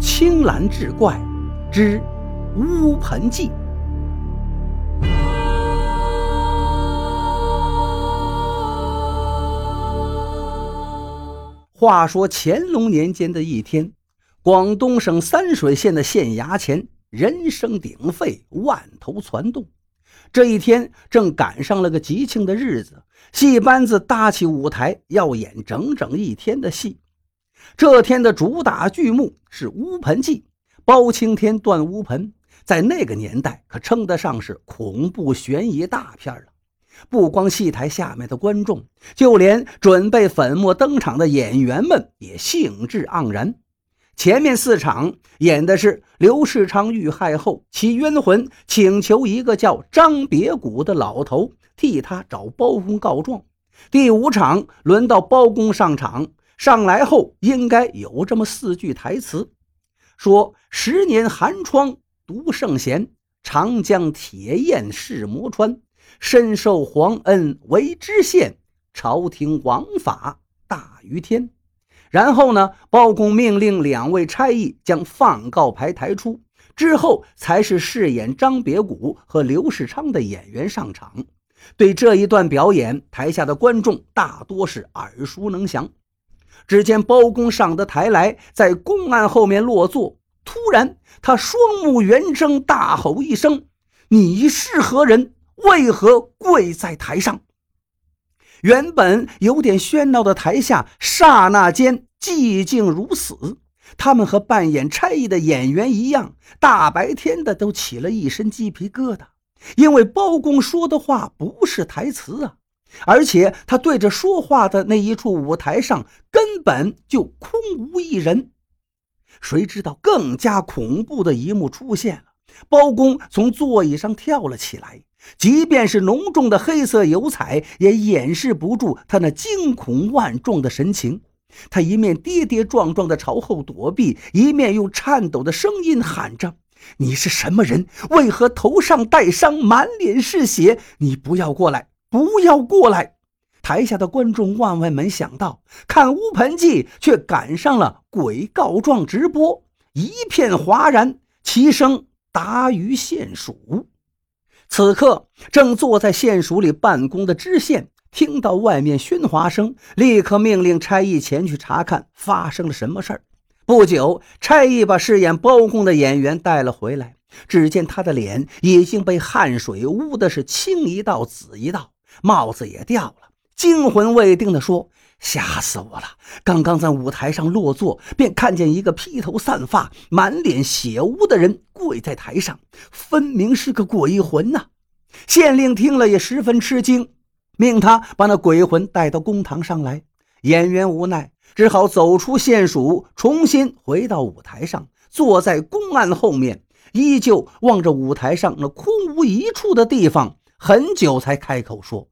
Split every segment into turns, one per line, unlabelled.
青蓝志怪之乌盆记。话说乾隆年间的一天，广东省三水县的县衙前人声鼎沸，万头攒动。这一天正赶上了个吉庆的日子，戏班子搭起舞台要演整整一天的戏。这天的主打剧目是《乌盆记》，包青天断乌盆，在那个年代可称得上是恐怖悬疑大片了。不光戏台下面的观众，就连准备粉墨登场的演员们也兴致盎然。前面四场演的是刘世昌遇害后，其冤魂请求一个叫张别谷的老头替他找包公告状。第五场轮到包公上场，上来后应该有这么四句台词：说十年寒窗独圣贤，长江铁焰誓磨穿。深受皇恩为知县，朝廷王法大于天。然后呢，包公命令两位差役将放告牌抬出，之后才是饰演张别谷和刘世昌的演员上场。对这一段表演，台下的观众大多是耳熟能详。只见包公上得台来，在公案后面落座，突然他双目圆睁，大吼一声：“你是何人？”为何跪在台上？原本有点喧闹的台下，刹那间寂静如死。他们和扮演差役的演员一样，大白天的都起了一身鸡皮疙瘩，因为包公说的话不是台词啊，而且他对着说话的那一处舞台上根本就空无一人。谁知道更加恐怖的一幕出现了，包公从座椅上跳了起来。即便是浓重的黑色油彩，也掩饰不住他那惊恐万状的神情。他一面跌跌撞撞地朝后躲避，一面用颤抖的声音喊着：“你是什么人？为何头上带伤，满脸是血？你不要过来！不要过来！”台下的观众万万没想到，看《乌盆记》却赶上了鬼告状直播，一片哗然，齐声达于县署。此刻正坐在县署里办公的知县听到外面喧哗声，立刻命令差役前去查看发生了什么事儿。不久，差役把饰演包公的演员带了回来，只见他的脸已经被汗水污的是青一道紫一道，帽子也掉了，惊魂未定地说。吓死我了！刚刚在舞台上落座，便看见一个披头散发、满脸血污的人跪在台上，分明是个鬼魂呐！县令听了也十分吃惊，命他把那鬼魂带到公堂上来。演员无奈，只好走出县署，重新回到舞台上，坐在公案后面，依旧望着舞台上那空无一处的地方，很久才开口说：“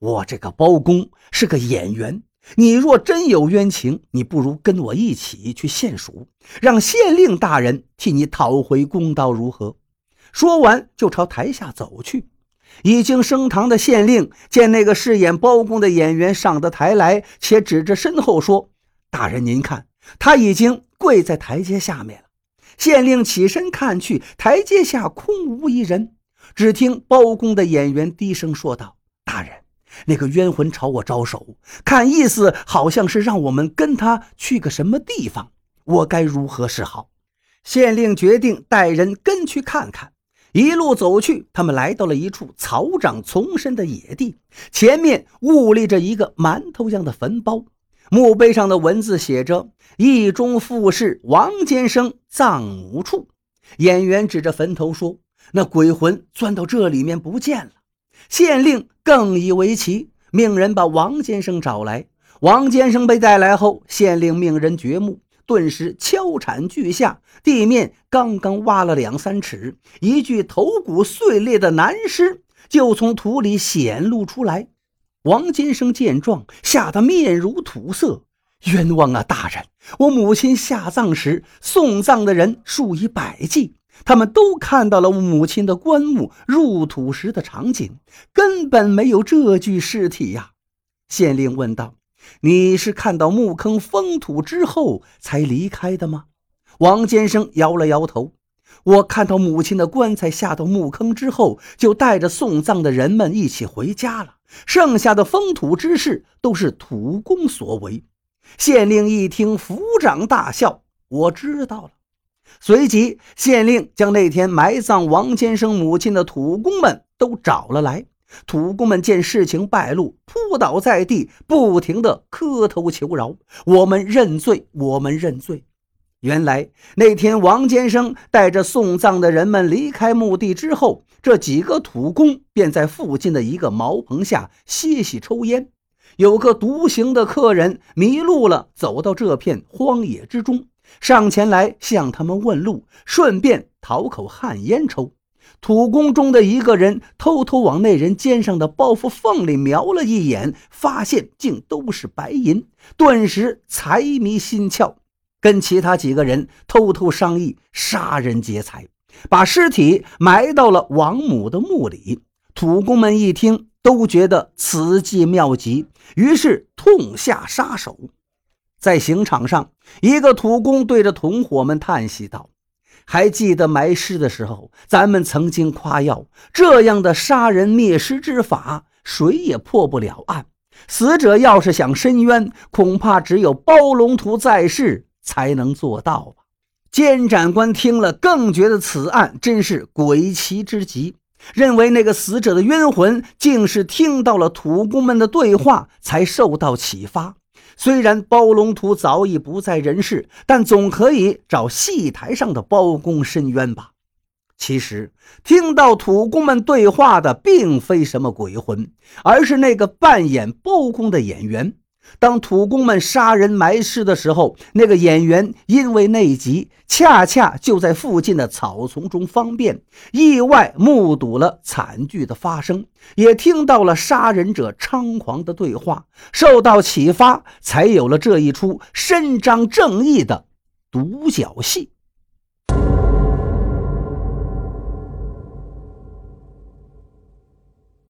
我这个包公是个演员。”你若真有冤情，你不如跟我一起去县署，让县令大人替你讨回公道，如何？说完就朝台下走去。已经升堂的县令见那个饰演包公的演员上得台来，且指着身后说：“大人，您看，他已经跪在台阶下面了。”县令起身看去，台阶下空无一人。只听包公的演员低声说道：“大人。”那个冤魂朝我招手，看意思好像是让我们跟他去个什么地方，我该如何是好？县令决定带人跟去看看。一路走去，他们来到了一处草长丛生的野地，前面兀立着一个馒头样的坟包，墓碑上的文字写着“义中富士王坚生葬母处”。演员指着坟头说：“那鬼魂钻到这里面不见了。”县令。更以为奇，命人把王先生找来。王先生被带来后，县令命人掘墓，顿时敲铲俱下，地面刚刚挖了两三尺，一具头骨碎裂的男尸就从土里显露出来。王先生见状，吓得面如土色：“冤枉啊，大人！我母亲下葬时送葬的人数以百计。”他们都看到了母亲的棺木入土时的场景，根本没有这具尸体呀！县令问道：“你是看到墓坑封土之后才离开的吗？”王坚生摇了摇头。我看到母亲的棺材下到墓坑之后，就带着送葬的人们一起回家了。剩下的封土之事都是土公所为。县令一听，抚掌大笑：“我知道了。”随即，县令将那天埋葬王坚生母亲的土工们都找了来。土工们见事情败露，扑倒在地，不停地磕头求饶：“我们认罪，我们认罪。”原来那天，王坚生带着送葬的人们离开墓地之后，这几个土工便在附近的一个茅棚下歇息抽烟。有个独行的客人迷路了，走到这片荒野之中，上前来向他们问路，顺便讨口旱烟抽。土工中的一个人偷偷往那人肩上的包袱缝里瞄了一眼，发现竟都是白银，顿时财迷心窍。跟其他几个人偷偷商议杀人劫财，把尸体埋到了王母的墓里。土工们一听，都觉得此计妙极，于是痛下杀手。在刑场上，一个土工对着同伙们叹息道：“还记得埋尸的时候，咱们曾经夸耀这样的杀人灭尸之法，谁也破不了案。死者要是想伸冤，恐怕只有包龙图在世。”才能做到吧？监斩官听了，更觉得此案真是诡奇之极，认为那个死者的冤魂竟是听到了土工们的对话才受到启发。虽然包龙图早已不在人世，但总可以找戏台上的包公申冤吧？其实，听到土工们对话的并非什么鬼魂，而是那个扮演包公的演员。当土工们杀人埋尸的时候，那个演员因为内急，恰恰就在附近的草丛中方便，意外目睹了惨剧的发生，也听到了杀人者猖狂的对话，受到启发，才有了这一出伸张正义的独角戏。